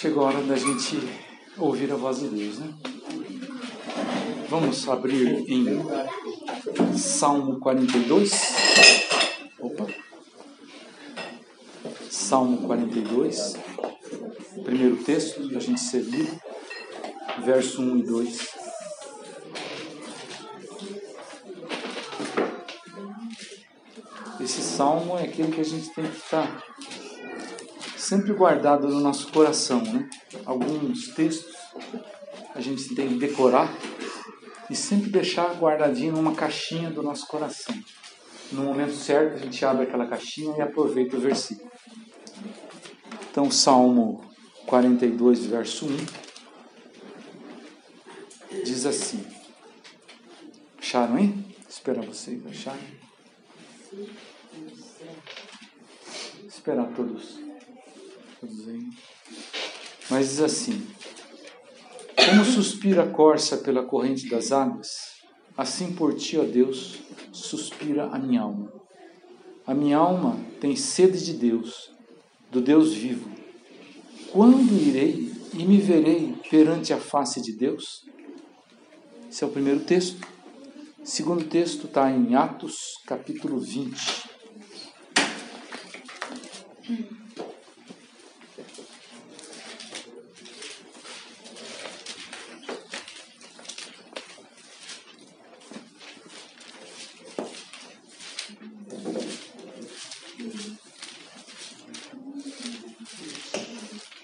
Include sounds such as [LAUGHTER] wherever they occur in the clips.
Chegou a hora da gente ouvir a voz de Deus, né? Vamos abrir em Salmo 42. Opa. Salmo 42. Primeiro texto para a gente lido, verso 1 e 2. Esse salmo é aquele que a gente tem que estar sempre guardado no nosso coração, né? Alguns textos a gente tem que decorar e sempre deixar guardadinho numa caixinha do nosso coração. No momento certo, a gente abre aquela caixinha e aproveita o versículo. Então, Salmo 42, verso 1 diz assim: Acharam, hein? Esperar vocês acharem. Esperar todos mas diz assim: Como suspira a corça pela corrente das águas, assim por ti, ó Deus, suspira a minha alma. A minha alma tem sede de Deus, do Deus vivo. Quando irei e me verei perante a face de Deus? Esse é o primeiro texto. O segundo texto está em Atos, capítulo 20.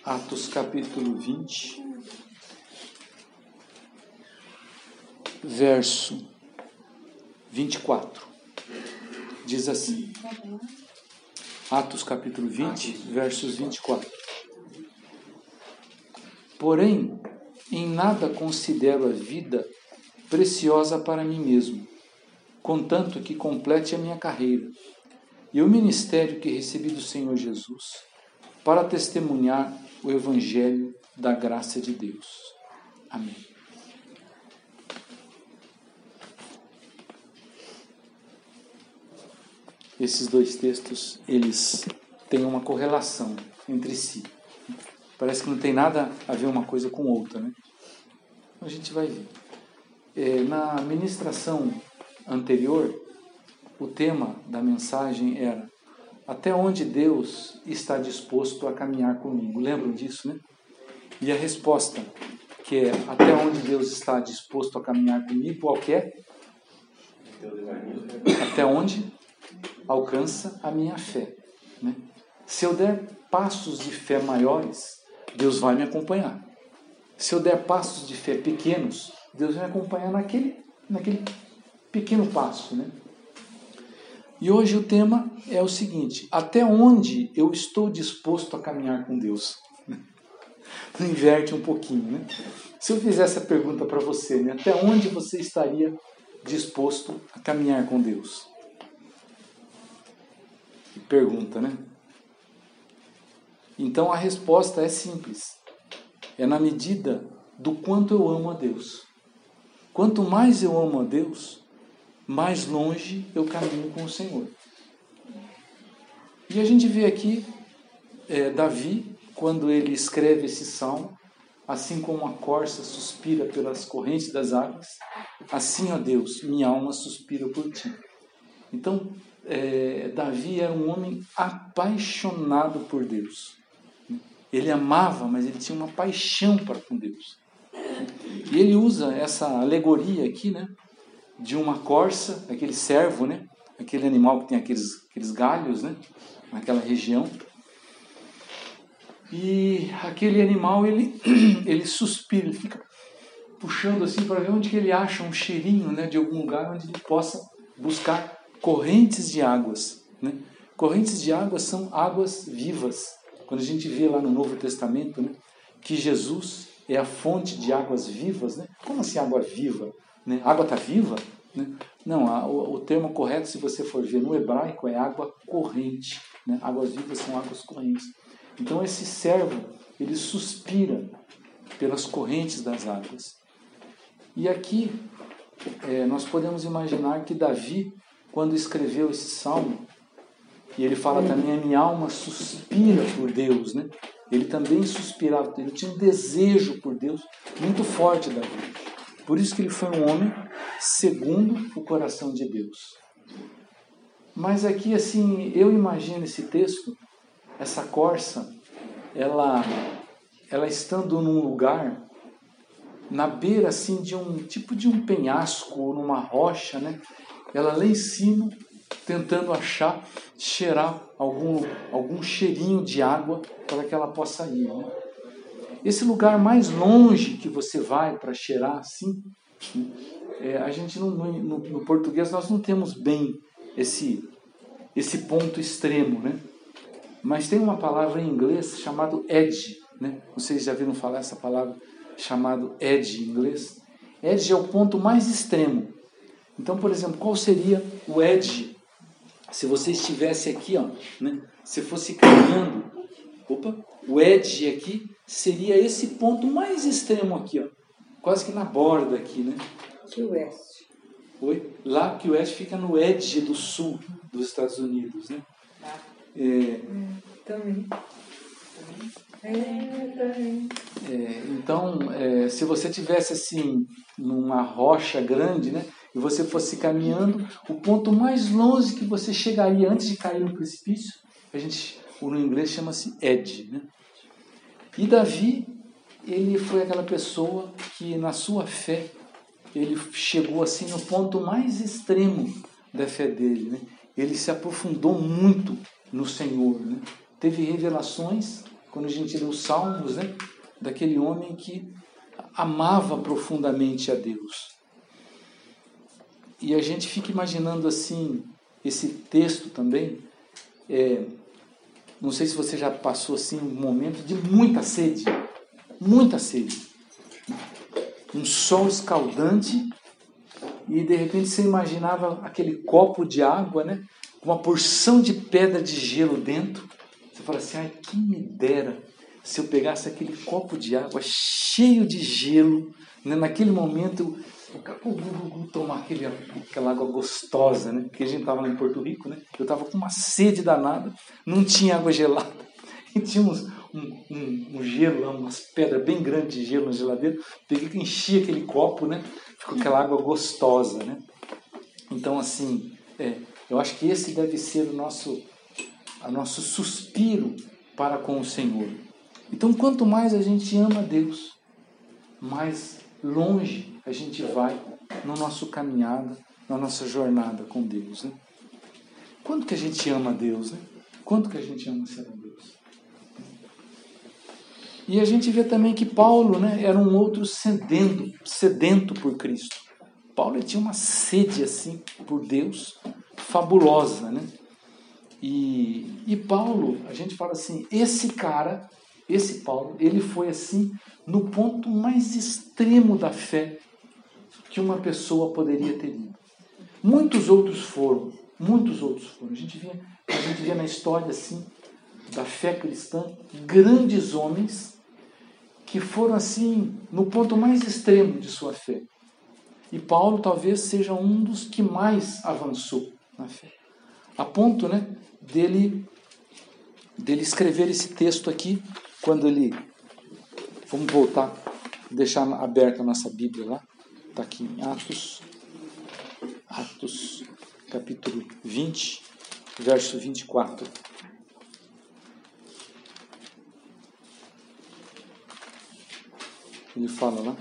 Atos capítulo 20, verso 24. Diz assim: Atos capítulo 20, versos 24. Porém, em nada considero a vida preciosa para mim mesmo, contanto que complete a minha carreira e o ministério que recebi do Senhor Jesus, para testemunhar o Evangelho da graça de Deus. Amém. Esses dois textos, eles têm uma correlação entre si. Parece que não tem nada a ver uma coisa com outra, né? A gente vai ver. É, na ministração anterior, o tema da mensagem era até onde Deus está disposto a caminhar comigo. Lembram disso, né? E a resposta, que é até onde Deus está disposto a caminhar comigo, qual é? Até onde alcança a minha fé. Né? Se eu der passos de fé maiores, Deus vai me acompanhar. Se eu der passos de fé pequenos, Deus vai me acompanhar naquele, naquele pequeno passo, né? E hoje o tema é o seguinte: até onde eu estou disposto a caminhar com Deus? [LAUGHS] Inverte um pouquinho, né? Se eu fizer essa pergunta para você, né? até onde você estaria disposto a caminhar com Deus? Que pergunta, né? Então a resposta é simples. É na medida do quanto eu amo a Deus. Quanto mais eu amo a Deus, mais longe eu caminho com o Senhor. E a gente vê aqui é, Davi, quando ele escreve esse salmo, assim como a corça suspira pelas correntes das águas, assim, ó Deus, minha alma suspira por ti. Então, é, Davi era um homem apaixonado por Deus. Ele amava, mas ele tinha uma paixão para com Deus. E ele usa essa alegoria aqui, né? De uma corça, aquele cervo, né? Aquele animal que tem aqueles, aqueles galhos, né? Naquela região. E aquele animal, ele, [CLEARS THROAT] ele suspira, ele fica puxando assim para ver onde que ele acha um cheirinho, né? De algum lugar onde ele possa buscar correntes de águas, né? Correntes de águas são águas vivas. Quando a gente vê lá no Novo Testamento, né? Que Jesus é a fonte de águas vivas, né? Como assim água viva? Né? Água está viva? Né? Não, a, o, o, termo correto, se você for ver no hebraico, é água corrente. Né? Águas vivas são águas correntes. Então esse servo, ele suspira pelas correntes das águas. E aqui é, nós podemos imaginar que Davi, quando escreveu esse salmo, e ele fala também, a minha alma suspira por Deus, né? Ele também suspirava, ele tinha um desejo por Deus muito forte da vida. Por isso que ele foi um homem segundo o coração de Deus. Mas aqui, assim, eu imagino esse texto, essa corça, ela, ela estando num lugar, na beira, assim, de um tipo de um penhasco, ou numa rocha, né? Ela lá em cima, tentando achar, cheirar algum, algum cheirinho de água para que ela possa ir, né? Esse lugar mais longe que você vai para cheirar assim? É, a gente não, no, no, português nós não temos bem esse esse ponto extremo, né? Mas tem uma palavra em inglês chamado edge, né? Vocês já viram falar essa palavra chamado edge em inglês? Edge é o ponto mais extremo. Então, por exemplo, qual seria o edge se você estivesse aqui, ó, né? Se fosse caminhando, opa, o edge aqui seria esse ponto mais extremo aqui, ó, quase que na borda aqui, né? Que oeste. Oi? Lá que o oeste fica no edge do sul dos Estados Unidos, né? Ah. É, Também. É, também. é, então, é, se você tivesse assim numa rocha grande, né, e você fosse caminhando, o ponto mais longe que você chegaria antes de cair no precipício, a gente, no inglês chama-se edge, né? E Davi, ele foi aquela pessoa que na sua fé, ele chegou assim no ponto mais extremo da fé dele, né? Ele se aprofundou muito no Senhor, né? Teve revelações quando a gente lê os Salmos, né? Daquele homem que amava profundamente a Deus. E a gente fica imaginando assim esse texto também. É, não sei se você já passou assim um momento de muita sede, muita sede, um sol escaldante e de repente você imaginava aquele copo de água, né, com uma porção de pedra de gelo dentro. Você fala assim, ai que me dera se eu pegasse aquele copo de água cheio de gelo, né, naquele momento tomar aquele, aquela água gostosa, né? Porque a gente estava lá em Porto Rico, né? Eu estava com uma sede danada, não tinha água gelada. [LAUGHS] E tinha uns, um, um, um gelo umas pedras bem grandes de gelo na geladeira. Peguei que enchia aquele copo, né? Ficou aquela água gostosa, né? Então, assim, é, eu acho que esse deve ser o nosso, o nosso suspiro para com o Senhor. Então, quanto mais a gente ama Deus, mais longe a gente vai no nosso caminhada, na nossa jornada com Deus. Né? Quanto que a gente ama Deus? Né? Quanto que a gente ama a Deus? E a gente vê também que Paulo né, era um outro sedento, sedento por Cristo. Paulo tinha uma sede assim por Deus fabulosa, né? E, e Paulo, a gente fala assim, esse cara, esse Paulo, ele foi assim no ponto mais extremo da fé que uma pessoa poderia ter ido. Muitos outros foram, muitos outros foram. A gente vê, a gente vê na história assim da fé cristã grandes homens que foram assim no ponto mais extremo de sua fé. E Paulo talvez seja um dos que mais avançou na fé. A ponto, né, dele dele escrever esse texto aqui quando ele vamos voltar, deixar aberta a nossa Bíblia lá. Está aqui em Atos, Atos capítulo 20, verso 24. Ele fala lá: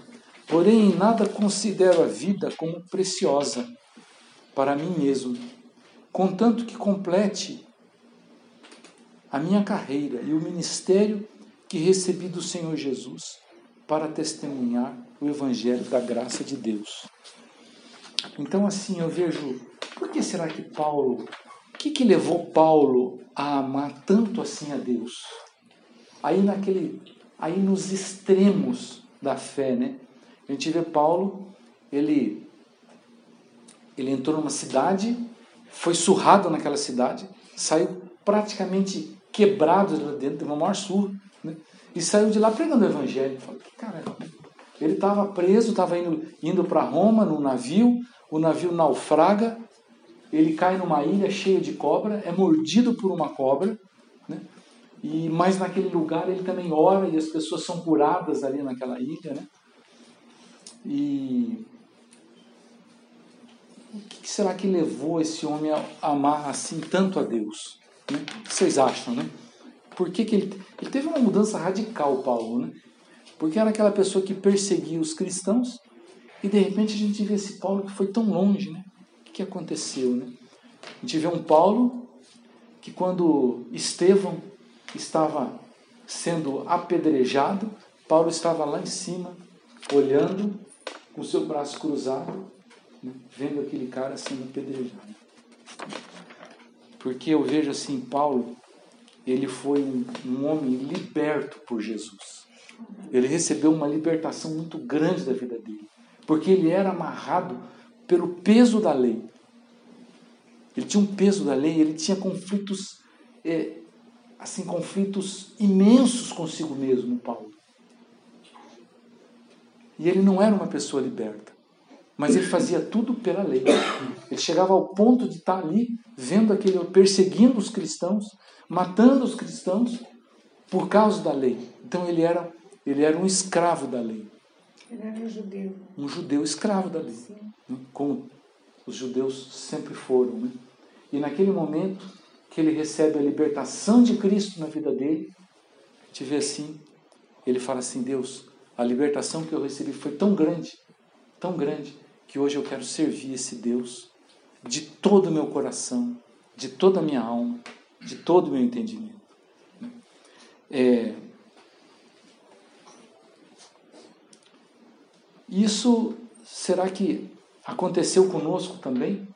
Porém, em nada considero a vida como preciosa para mim mesmo, contanto que complete a minha carreira e o ministério que recebi do Senhor Jesus para testemunhar o Evangelho da graça de Deus. Então, assim, eu vejo, por que será que Paulo, o que, que levou Paulo a amar tanto assim a Deus? Aí naquele, aí nos extremos da fé, né? A gente vê Paulo, ele, ele entrou numa cidade, foi surrado naquela cidade, saiu praticamente quebrado lá dentro, teve uma maior surra, né? e saiu de lá pregando o evangelho. Falei, caramba, ele estava preso, estava indo, indo para Roma no navio, o navio naufraga, ele cai numa ilha cheia de cobra, é mordido por uma cobra? E mas naquele lugar ele também ora e as pessoas são curadas ali naquela ilha, né? E o que será que levou esse homem a amar assim tanto a Deus? Né? O que vocês acham, né? Por que, que ele, ele teve uma mudança radical, Paulo, né? Porque era aquela pessoa que perseguia os cristãos e de repente a gente vê esse Paulo que foi tão longe, né? O que aconteceu, né? A gente vê um Paulo que quando Estevão estava sendo apedrejado, Paulo estava lá em cima, olhando, com seu braço cruzado, né? vendo aquele cara sendo apedrejado. Porque eu vejo assim, Paulo, ele foi um, um homem liberto por Jesus. Ele recebeu uma libertação muito grande da vida dele porque ele era amarrado pelo peso da lei. Ele tinha um peso da lei, ele tinha conflitos, é, assim, conflitos imensos consigo mesmo, Paulo. E ele não era uma pessoa liberta, mas ele fazia tudo pela lei. Ele chegava ao ponto de estar ali, vendo aquele, perseguindo os cristãos, matando os cristãos por causa da lei. Então ele era, ele era um escravo da lei. Ele era um judeu. Um judeu escravo da lei. Né? Como os judeus sempre foram. Né? E naquele momento que ele recebe a libertação de Cristo na vida dele, gente vê assim, ele fala assim, Deus, a libertação que eu recebi foi tão grande, tão grande, que hoje eu quero servir esse Deus de todo o meu coração, de toda a minha alma, de todo o meu entendimento. É, Isso será que aconteceu conosco também?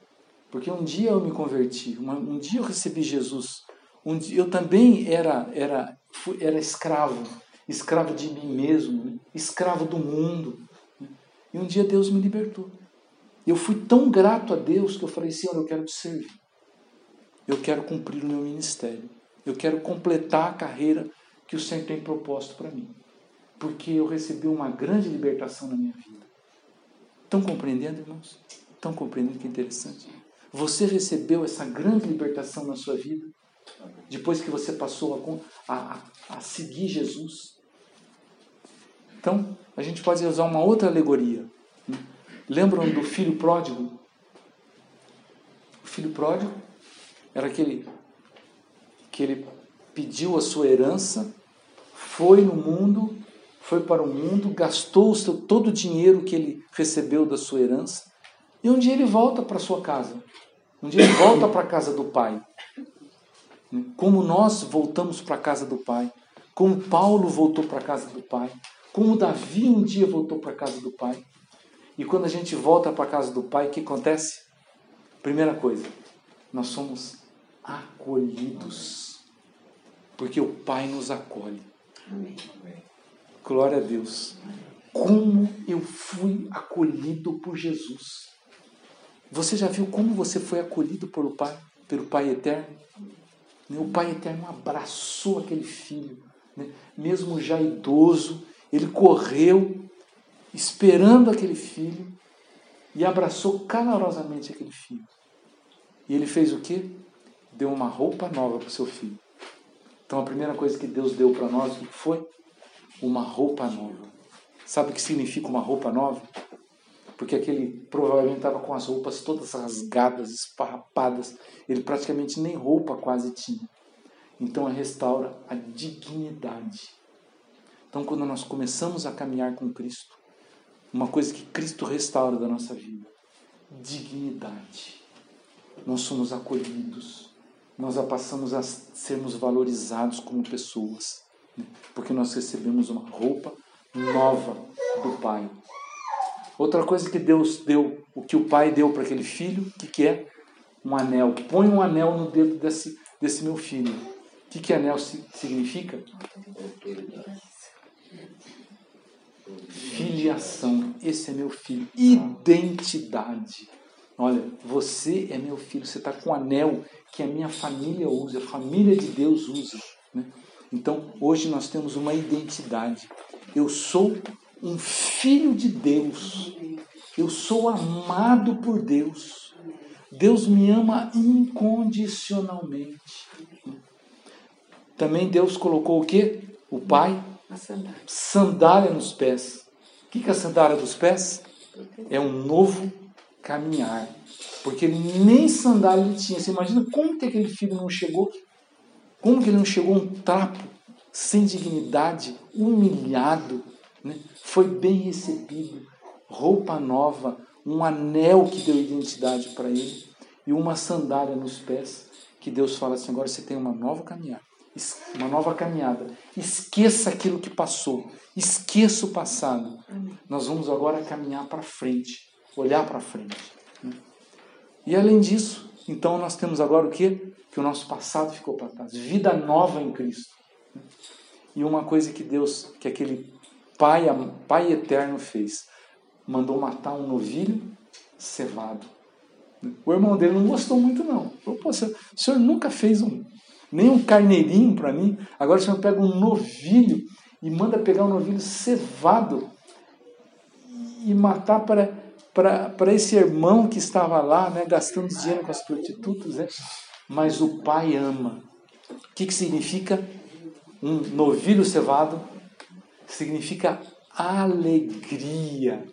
Porque um dia eu me converti, um dia eu recebi Jesus, um dia eu também era era era escravo, escravo de mim mesmo, né? escravo do mundo. Né? E um dia Deus me libertou. Eu fui tão grato a Deus que eu falei: Senhor, eu quero te servir. Eu quero cumprir o meu ministério. Eu quero completar a carreira que o Senhor tem proposto para mim porque eu recebi uma grande libertação na minha vida. Estão compreendendo, irmãos? Estão compreendendo que interessante? Você recebeu essa grande libertação na sua vida depois que você passou a, a, a seguir Jesus. Então, a gente pode usar uma outra alegoria. Né? Lembram do filho pródigo? O filho pródigo era aquele que ele pediu a sua herança, foi no mundo foi para o mundo, gastou todo o dinheiro que ele recebeu da sua herança, e um dia ele volta para sua casa. Um dia ele volta para a casa do pai. Como nós voltamos para a casa do pai, como Paulo voltou para a casa do pai, como Davi um dia voltou para a casa do pai. E quando a gente volta para a casa do pai, o que acontece? Primeira coisa, nós somos acolhidos. Porque o pai nos acolhe. Amém. Glória a Deus. Como eu fui acolhido por Jesus. Você já viu como você foi acolhido pelo Pai, pelo Pai Eterno? O Pai Eterno abraçou aquele filho, né? mesmo já idoso, ele correu esperando aquele filho e abraçou calorosamente aquele filho. E ele fez o quê? Deu uma roupa nova para o seu filho. Então a primeira coisa que Deus deu para nós foi uma roupa nova. Sabe o que significa uma roupa nova? Porque aquele provavelmente estava com as roupas todas rasgadas, esfarrapadas. Ele praticamente nem roupa quase tinha. Então restaura a dignidade. Então quando nós começamos a caminhar com Cristo, uma coisa que Cristo restaura da nossa vida, dignidade. Nós somos acolhidos, nós passamos a sermos valorizados como pessoas porque nós recebemos uma roupa nova do Pai. Outra coisa que Deus deu, o que o Pai deu para aquele filho, o que, que é? Um anel. Põe um anel no dedo desse, desse meu filho. O que, que anel significa? Filiação. Esse é meu filho. Identidade. Olha, você é meu filho. Você está com um anel que a minha família usa, a família de Deus usa. Né? Então, hoje nós temos uma identidade. Eu sou um filho de Deus. Eu sou amado por Deus. Deus me ama incondicionalmente. Também Deus colocou o quê? O Pai? Sandália. Sandália nos pés. O que é a sandália dos pés? É um novo caminhar. Porque ele nem sandália ele tinha. Você imagina como que aquele filho não chegou? Como que ele não chegou um trapo, sem dignidade, humilhado? Né? Foi bem recebido, roupa nova, um anel que deu identidade para ele e uma sandália nos pés. Que Deus fala assim: agora você tem uma nova caminhada. Uma nova caminhada. Esqueça aquilo que passou. Esqueça o passado. Nós vamos agora caminhar para frente. Olhar para frente. Né? E além disso, então nós temos agora o quê? Que o nosso passado ficou para trás. Vida nova em Cristo. E uma coisa que Deus, que aquele Pai, Pai eterno fez, mandou matar um novilho cevado. O irmão dele não gostou muito, não. Falou, Pô, o senhor nunca fez um, nem um carneirinho para mim, agora o senhor pega um novilho e manda pegar um novilho cevado e matar para, para, para esse irmão que estava lá, né, gastando dinheiro com as prostitutas, né? mas o pai ama. O que, que significa um novilho cevado? Significa alegria.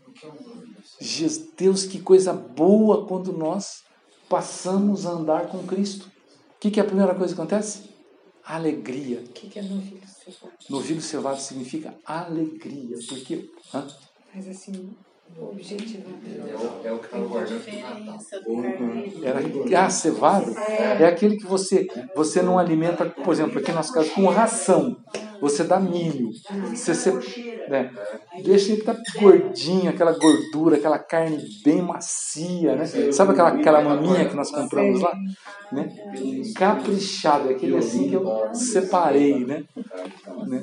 Deus, que coisa boa quando nós passamos a andar com Cristo. O que, que é a primeira coisa que acontece? Alegria. O que, que é novilho cevado? Novilho cevado significa alegria. Porque. Hã? Mas assim, objetivamente. É o que estava guardando Era, ah, cevado é aquele que você, você não alimenta, por exemplo, aqui no nosso caso, com ração. Você dá milho. Você, você né, deixa ele estar gordinho, aquela gordura, aquela carne bem macia, né? Sabe aquela, aquela maminha que nós compramos lá? Né? Caprichado, é aquele assim que eu separei, né? né?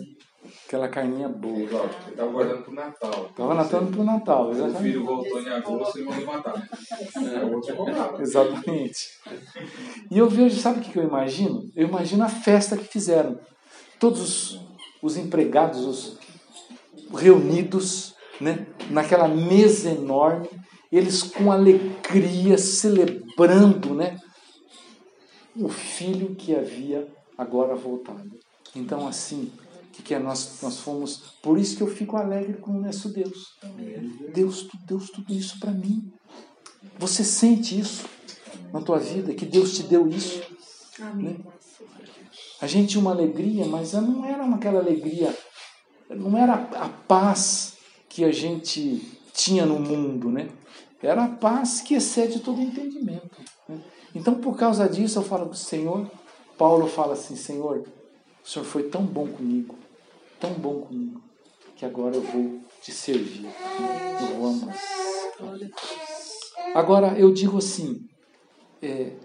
Aquela carninha boa. Ele estava guardando para o Natal. Estava natando para o Natal, O exatamente. filho voltou em agosto e mandou matar. É, o outro comprava. Exatamente. E eu vejo, sabe o que eu imagino? Eu imagino a festa que fizeram. Todos os, os empregados, os reunidos, né, naquela mesa enorme, eles com alegria celebrando, né, o filho que havia agora voltado. Então, assim, que, que é? Nós, nós fomos. Por isso que eu fico alegre com o nosso Deus. Deus, Deus, tudo isso para mim. Você sente isso na tua vida, que Deus te deu isso. Né? A gente tinha uma alegria, mas não era aquela alegria, não era a paz que a gente tinha no mundo, né? Era a paz que excede todo entendimento. Né? Então, por causa disso, eu falo para o Senhor, Paulo fala assim, Senhor, o Senhor foi tão bom comigo, tão bom comigo, que agora eu vou te servir, né? eu vou amar. Agora, eu digo assim, é,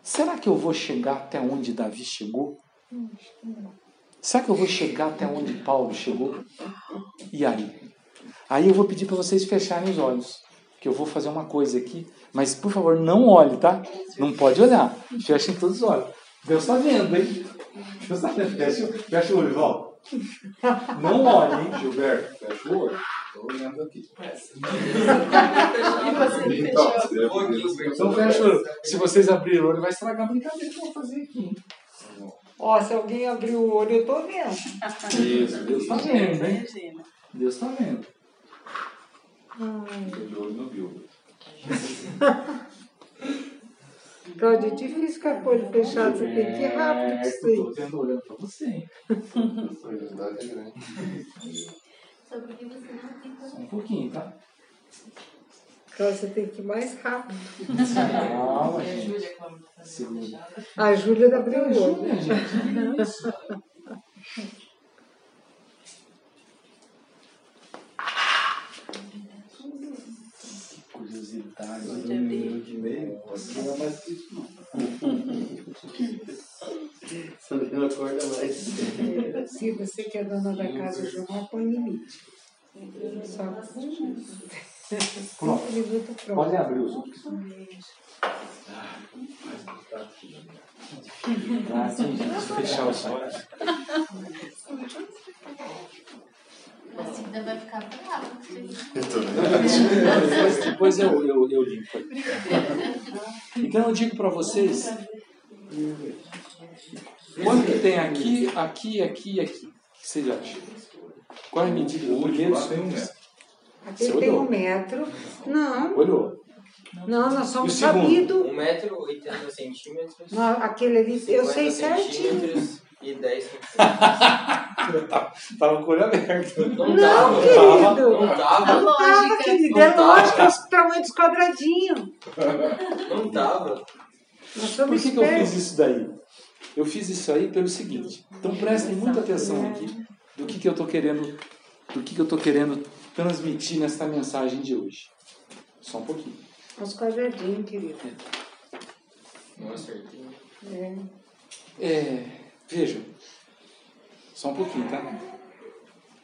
será que eu vou chegar até onde Davi chegou? Será que eu vou chegar até onde Paulo chegou? E aí? Aí eu vou pedir para vocês fecharem os olhos, que eu vou fazer uma coisa aqui, mas por favor, não olhe, tá? Não pode olhar. Fechem todos os olhos. Deus está vendo, hein? Deus está vendo. Fecha, fecha o olho, ó. Não olhe, hein? Gilberto, fecha o olho. Estou olhando aqui. Então fecha o olho. Se vocês abrirem o olho, vai estragar a brincadeira que eu vou fazer aqui. Ó, se alguém abrir o olho, eu tô vendo. Isso, Deus está vendo, hein? Deus está vendo. De olho no Bill. Cláudio, é difícil ficar com o olho fechado. Você tem que ir rápido com isso aí. Estou vendo olhando para você, hein? Curiosidade é grande. Só porque você não tem Só um pouquinho, tá? Cláudio, você tem que ir mais rápido. Calma, gente. Segura. A Júlia abriu o olho. Júlia, gente. Isso. Que curiosidade. de meio, você não é mais que isso, não. Não acorda mais. Se você que é dona da casa, João, põe limite. Só Pronto. minutos pronto. Podem abrir os olhos. Ah, sim, gente. Fechar os olhos. A Cida vai ficar brava. Depois, depois eu, eu, eu limpo. Então eu digo para vocês Quanto que tem aqui, aqui, aqui e aqui? O que vocês acham? Qual é a medida O primeiro? tem um metro. Aqui Você tem olhou? um metro. Não, Olhou? não, nós somos E o segundo? sabidos. 1,80m centímetros. Não, Aquele ali, eu 50 sei certinho. centímetros E 10 centímetros. [LAUGHS] Tava com o olho aberto. Não Não, tava. querido. Não tava. Tava, lógica. querido, Não é tava. lógico, é o tamanho dos quadradinhos. Não tava. Nós Por que, que eu fiz isso daí? Eu fiz isso aí pelo seguinte. Então prestem muita atenção aqui do que, que eu estou querendo, do que, que eu tô querendo transmitir nesta mensagem de hoje. Só um pouquinho. Os quadradinhos, querido. Não acertei. É. É, vejam, só um pouquinho, tá?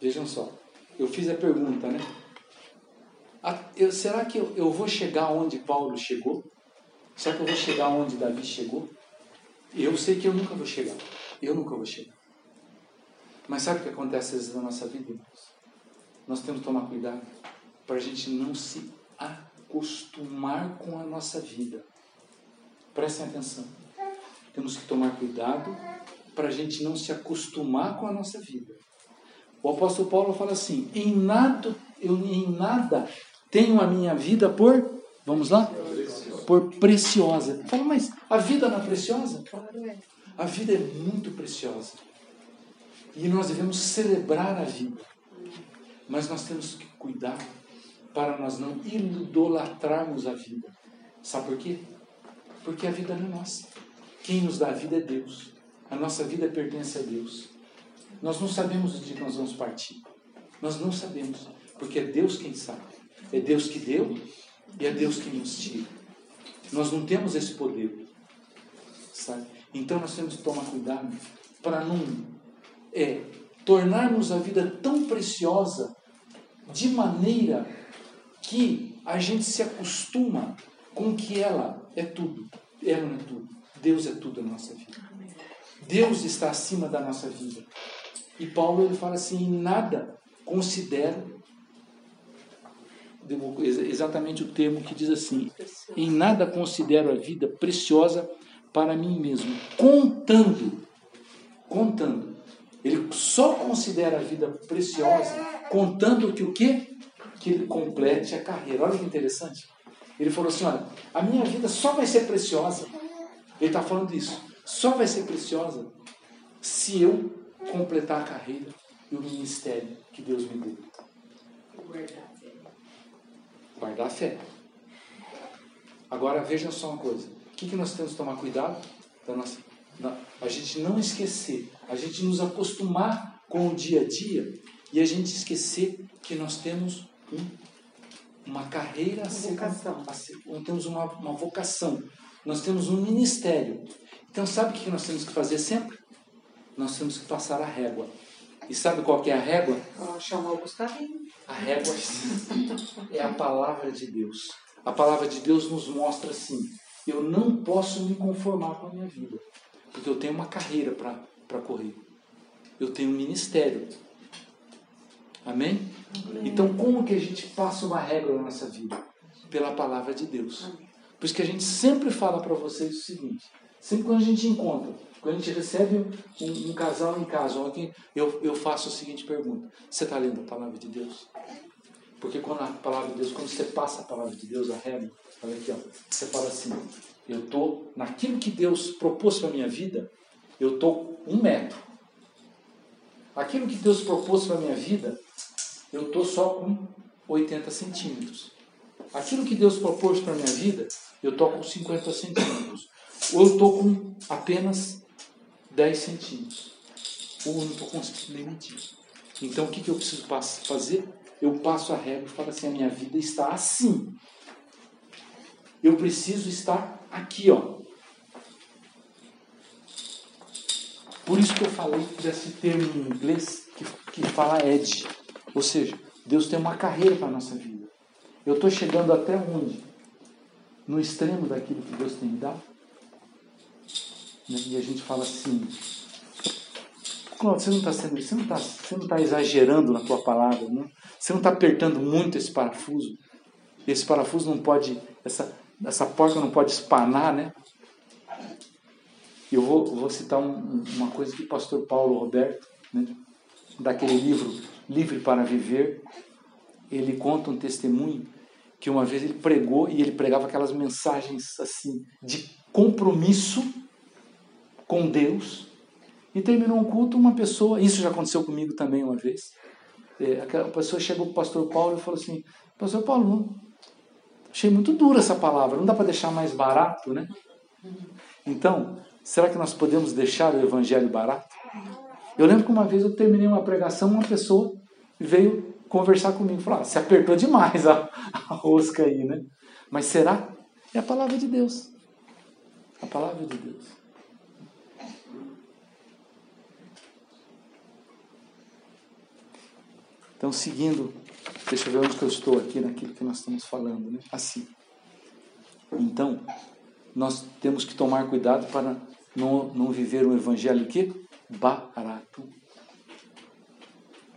Vejam só. Eu fiz a pergunta, né? A- eu- será que eu, eu vou chegar onde Paulo chegou? Será que eu vou chegar onde Davi chegou? Eu sei que eu nunca vou chegar. Eu nunca vou chegar. Mas sabe o que acontece às vezes na nossa vida, irmãos? Nós temos que tomar cuidado para a gente não se acostumar com a nossa vida. Prestem atenção. Temos que tomar cuidado para a gente não se acostumar com a nossa vida. O apóstolo Paulo fala assim: em nada, eu em nada tenho a minha vida por, vamos lá? Por preciosa. Fala, mas a vida não é preciosa? Claro, é. A vida é muito preciosa. E nós devemos celebrar a vida. Mas nós temos que cuidar para nós não idolatrarmos a vida. Sabe por quê? Porque a vida não é nossa. Quem nos dá a vida é Deus. A nossa vida pertence a Deus. Nós não sabemos o dia que nós vamos partir. Nós não sabemos, porque é Deus quem sabe. É Deus que deu e é Deus que nos tira. Nós não temos esse poder. Sabe? Então nós temos que tomar cuidado para não é, tornarmos a vida tão preciosa de maneira que a gente se acostuma com que ela é tudo. Ela não é tudo. Deus é tudo na nossa vida. Deus está acima da nossa vida. E Paulo ele fala assim: nada considero exatamente o termo que diz assim: em nada considero a vida preciosa para mim mesmo, contando, contando. Ele só considera a vida preciosa contando que o quê? Que ele complete a carreira. Olha que interessante. Ele falou assim: olha, a minha vida só vai ser preciosa. Ele está falando isso. Só vai ser preciosa se eu completar a carreira e o ministério que Deus me deu. Guardar a fé. Agora vejam só uma coisa. O que, que nós temos que tomar cuidado? Da nossa, a gente não esquecer, a gente nos acostumar com o dia a dia e a gente esquecer que nós temos um- uma carreira a ser, Vocação. a ser- nós temos uma, uma vocação, nós temos um ministério. Então sabe o que nós temos que fazer sempre? Nós temos que passar a régua. E sabe qual que é a régua? Ó, chamou o Gustavinho. A régua é a palavra de Deus. A palavra de Deus nos mostra assim: eu não posso me conformar com a minha vida, porque eu tenho uma carreira para correr. Eu tenho um ministério. Amém? Então, como que a gente passa uma régua na nossa vida? Pela palavra de Deus. Por isso que a gente sempre fala para vocês o seguinte: sempre quando a gente encontra, quando a gente recebe um, um casal em casa, alguém, eu, eu faço a seguinte pergunta: Você está lendo a palavra de Deus? Porque quando a palavra de Deus, quando você passa a palavra de Deus, a regra, olha aqui, ó, você fala assim: Eu estou naquilo que Deus propôs para a minha vida, eu estou um metro. Aquilo que Deus propôs para a minha vida, eu estou só com 80 centímetros. Aquilo que Deus propôs para a minha vida, eu estou com 50 centímetros. Ou eu estou com apenas 10 centímetros. Ou eu não estou conseguindo nem medir. Então o que, que eu preciso fazer? Eu passo a regra e falo assim: a minha vida está assim. Eu preciso estar aqui, ó. Por isso que eu falei desse termo em inglês que, que fala edge. Ou seja, Deus tem uma carreira para a nossa vida. Eu estou chegando até onde? No extremo daquilo que Deus tem me dado. Né? E a gente fala assim, você não está você não tá exagerando na tua palavra, não? Você não está apertando muito esse parafuso. Esse parafuso não pode, essa, essa porca não pode espanar, né? Eu vou, vou citar um- uma coisa que o pastor Paulo Roberto, né, daquele livro Livre para Viver, ele conta um testemunho que uma vez ele pregou e ele pregava aquelas mensagens assim de compromisso com Deus e terminou um culto uma pessoa isso já aconteceu comigo também uma vez é, aquela pessoa chegou para o pastor Paulo e falou assim pastor Paulo achei muito dura essa palavra não dá para deixar mais barato né? Então será que nós podemos deixar o evangelho barato? Eu lembro que uma vez eu terminei uma pregação uma pessoa veio conversar comigo falou ah, se apertou demais a, a rosca aí né? Mas será? É a palavra de Deus. A palavra de Deus. Então, seguindo, deixa eu ver onde que eu estou aqui naquilo que nós estamos falando, né? Assim. Então, nós temos que tomar cuidado para não, não viver um evangelho que barato.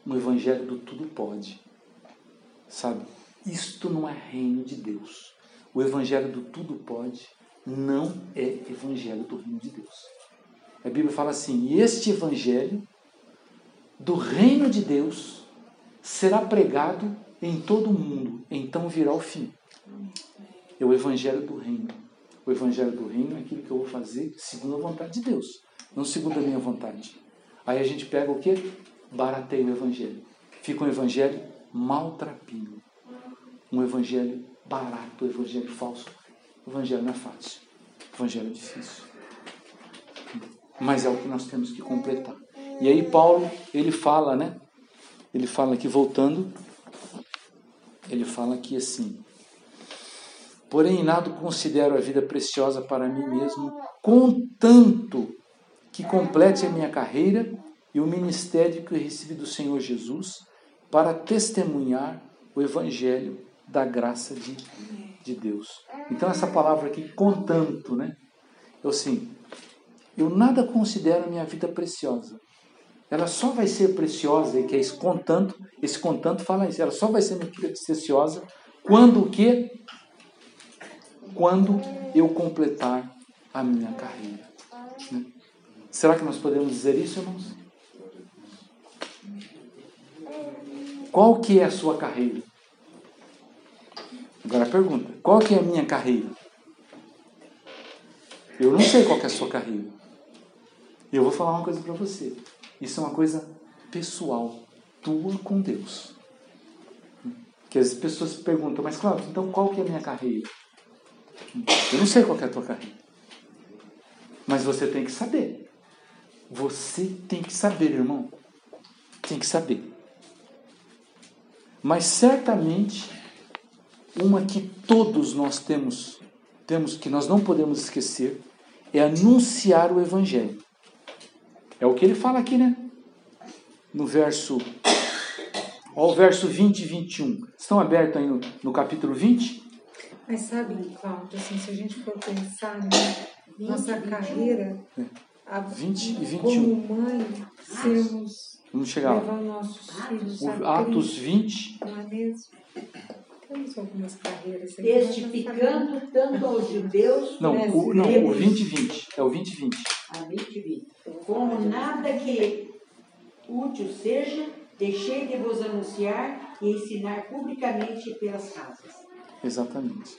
Um evangelho do tudo pode. Sabe? Isto não é reino de Deus. O evangelho do tudo pode não é evangelho do reino de Deus. A Bíblia fala assim: "E este evangelho do reino de Deus será pregado em todo o mundo, então virá o fim. É o evangelho do reino. O evangelho do reino é aquilo que eu vou fazer segundo a vontade de Deus, não segundo a minha vontade. Aí a gente pega o que? Barateia o evangelho. Fica um evangelho maltrapilho. Um evangelho barato, um evangelho falso. O evangelho não é fácil. O evangelho é difícil. Mas é o que nós temos que completar. E aí Paulo, ele fala, né? Ele fala aqui, voltando, ele fala aqui assim: Porém, nada considero a vida preciosa para mim mesmo, contanto que complete a minha carreira e o ministério que eu recebi do Senhor Jesus para testemunhar o Evangelho da graça de, de Deus. Então, essa palavra aqui, contanto, né? Eu assim, eu nada considero a minha vida preciosa ela só vai ser preciosa, e que é esse contanto, esse contanto fala isso, ela só vai ser preciosa quando o quê? Quando eu completar a minha carreira. Né? Será que nós podemos dizer isso, irmãos? Qual que é a sua carreira? Agora a pergunta, qual que é a minha carreira? Eu não sei qual que é a sua carreira. Eu vou falar uma coisa para você. Isso é uma coisa pessoal, tua com Deus. Que as pessoas perguntam, mas Cláudio, então qual que é a minha carreira? Eu não sei qual é a tua carreira. Mas você tem que saber. Você tem que saber, irmão. Tem que saber. Mas certamente uma que todos nós temos, temos que nós não podemos esquecer, é anunciar o evangelho. É o que ele fala aqui, né? No verso. Olha o verso 20 e 21. Estão abertos aí no, no capítulo 20? Mas sabe, Cláudio, assim, se a gente for pensar, né, nossa carreira, a, 20 e 21. como mãe, sermos, Vamos chegar lá. levar nossos filhos O a Atos Cristo, 20, não é mesmo? Temos algumas carreiras testificando tanto aos judeus não, o, não, o 20 e 20. É o 20 e 20. a 20 20. Como nada que útil seja, deixei de vos anunciar e ensinar publicamente pelas casas. Exatamente.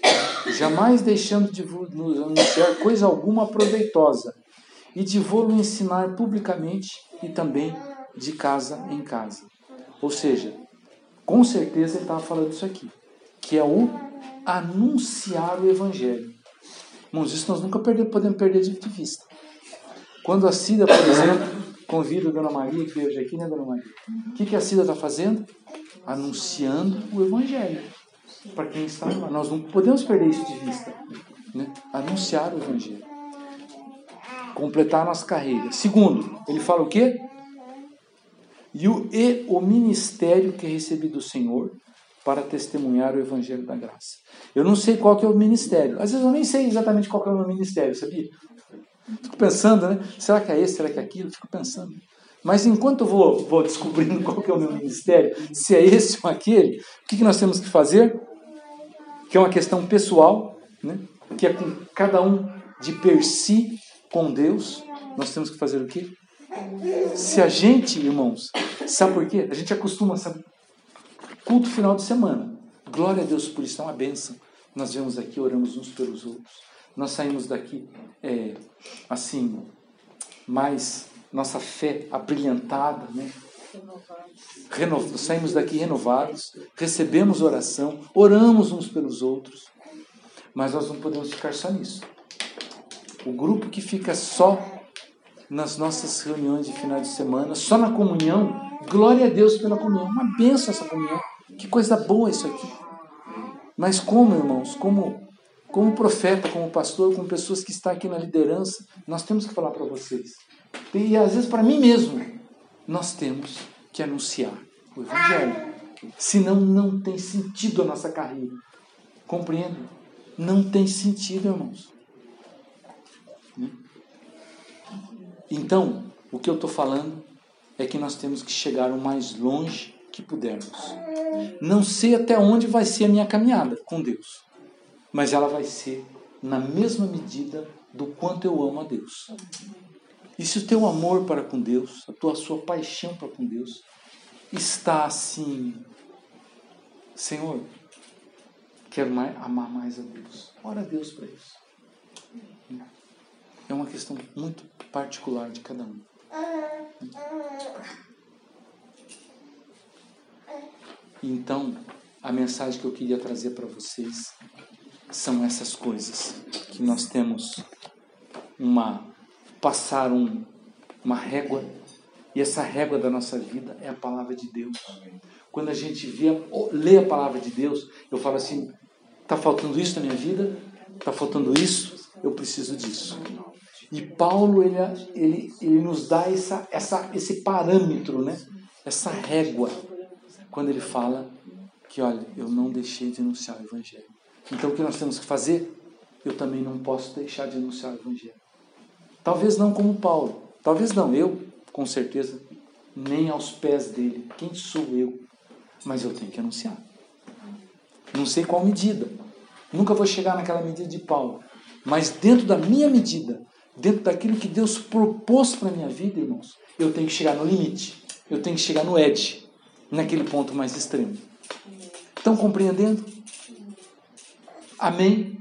Jamais deixando de vos anunciar coisa alguma proveitosa, e de vou ensinar publicamente e também de casa em casa. Ou seja, com certeza ele estava falando isso aqui, que é o anunciar o evangelho. Irmãos, isso nós nunca podemos perder de vista. Quando a Cida, por exemplo, convida a Dona Maria, que veio aqui, né, Dona Maria? O que, que a Cida está fazendo? Anunciando o evangelho para quem está lá. Nós não podemos perder isso de vista. Né? Anunciar o Evangelho. Completar a nossa carreira. Segundo, ele fala o quê? E o, e o ministério que recebi do Senhor para testemunhar o Evangelho da Graça. Eu não sei qual que é o ministério. Às vezes eu nem sei exatamente qual que é o meu ministério, sabia? Fico pensando, né? Será que é esse? Será que é aquilo? Fico pensando. Mas enquanto eu vou, vou descobrindo [LAUGHS] qual que é o meu ministério, se é esse ou aquele, o que, que nós temos que fazer? Que é uma questão pessoal, né? que é com cada um de per si, com Deus, nós temos que fazer o quê? Se a gente, irmãos, sabe por quê? A gente acostuma, sabe? Culto final de semana. Glória a Deus por isso, é uma bênção. Nós vemos aqui, oramos uns pelos outros. Nós saímos daqui, é, assim, mais nossa fé abrilhantada, né? Reno... Saímos daqui renovados, recebemos oração, oramos uns pelos outros, mas nós não podemos ficar só nisso. O grupo que fica só nas nossas reuniões de final de semana, só na comunhão, glória a Deus pela comunhão, uma benção essa comunhão, que coisa boa isso aqui. Mas como, irmãos, como como profeta, como pastor, como pessoas que estão aqui na liderança, nós temos que falar para vocês. E às vezes para mim mesmo, nós temos que anunciar o Evangelho. Senão não tem sentido a nossa carreira. Compreende? Não tem sentido, irmãos. Então, o que eu estou falando é que nós temos que chegar o mais longe que pudermos. Não sei até onde vai ser a minha caminhada com Deus mas ela vai ser na mesma medida do quanto eu amo a Deus. E se o teu amor para com Deus, a tua sua paixão para com Deus está assim, Senhor, quero mais, amar mais a Deus. Ora a Deus para isso. É uma questão muito particular de cada um. Então, a mensagem que eu queria trazer para vocês são essas coisas que nós temos uma passar um, uma régua e essa régua da nossa vida é a palavra de Deus. Quando a gente vê, lê a palavra de Deus, eu falo assim: está faltando isso na minha vida? Está faltando isso? Eu preciso disso. E Paulo ele, ele, ele nos dá essa, essa, esse parâmetro, né? essa régua, quando ele fala que, olha, eu não deixei de anunciar o Evangelho. Então o que nós temos que fazer? Eu também não posso deixar de anunciar o Evangelho. Talvez não como Paulo, talvez não, eu, com certeza, nem aos pés dele. Quem sou eu? Mas eu tenho que anunciar. Não sei qual medida. Nunca vou chegar naquela medida de Paulo. Mas dentro da minha medida, dentro daquilo que Deus propôs para a minha vida, irmãos, eu tenho que chegar no limite. Eu tenho que chegar no edge, naquele ponto mais extremo. Estão compreendendo? Amém?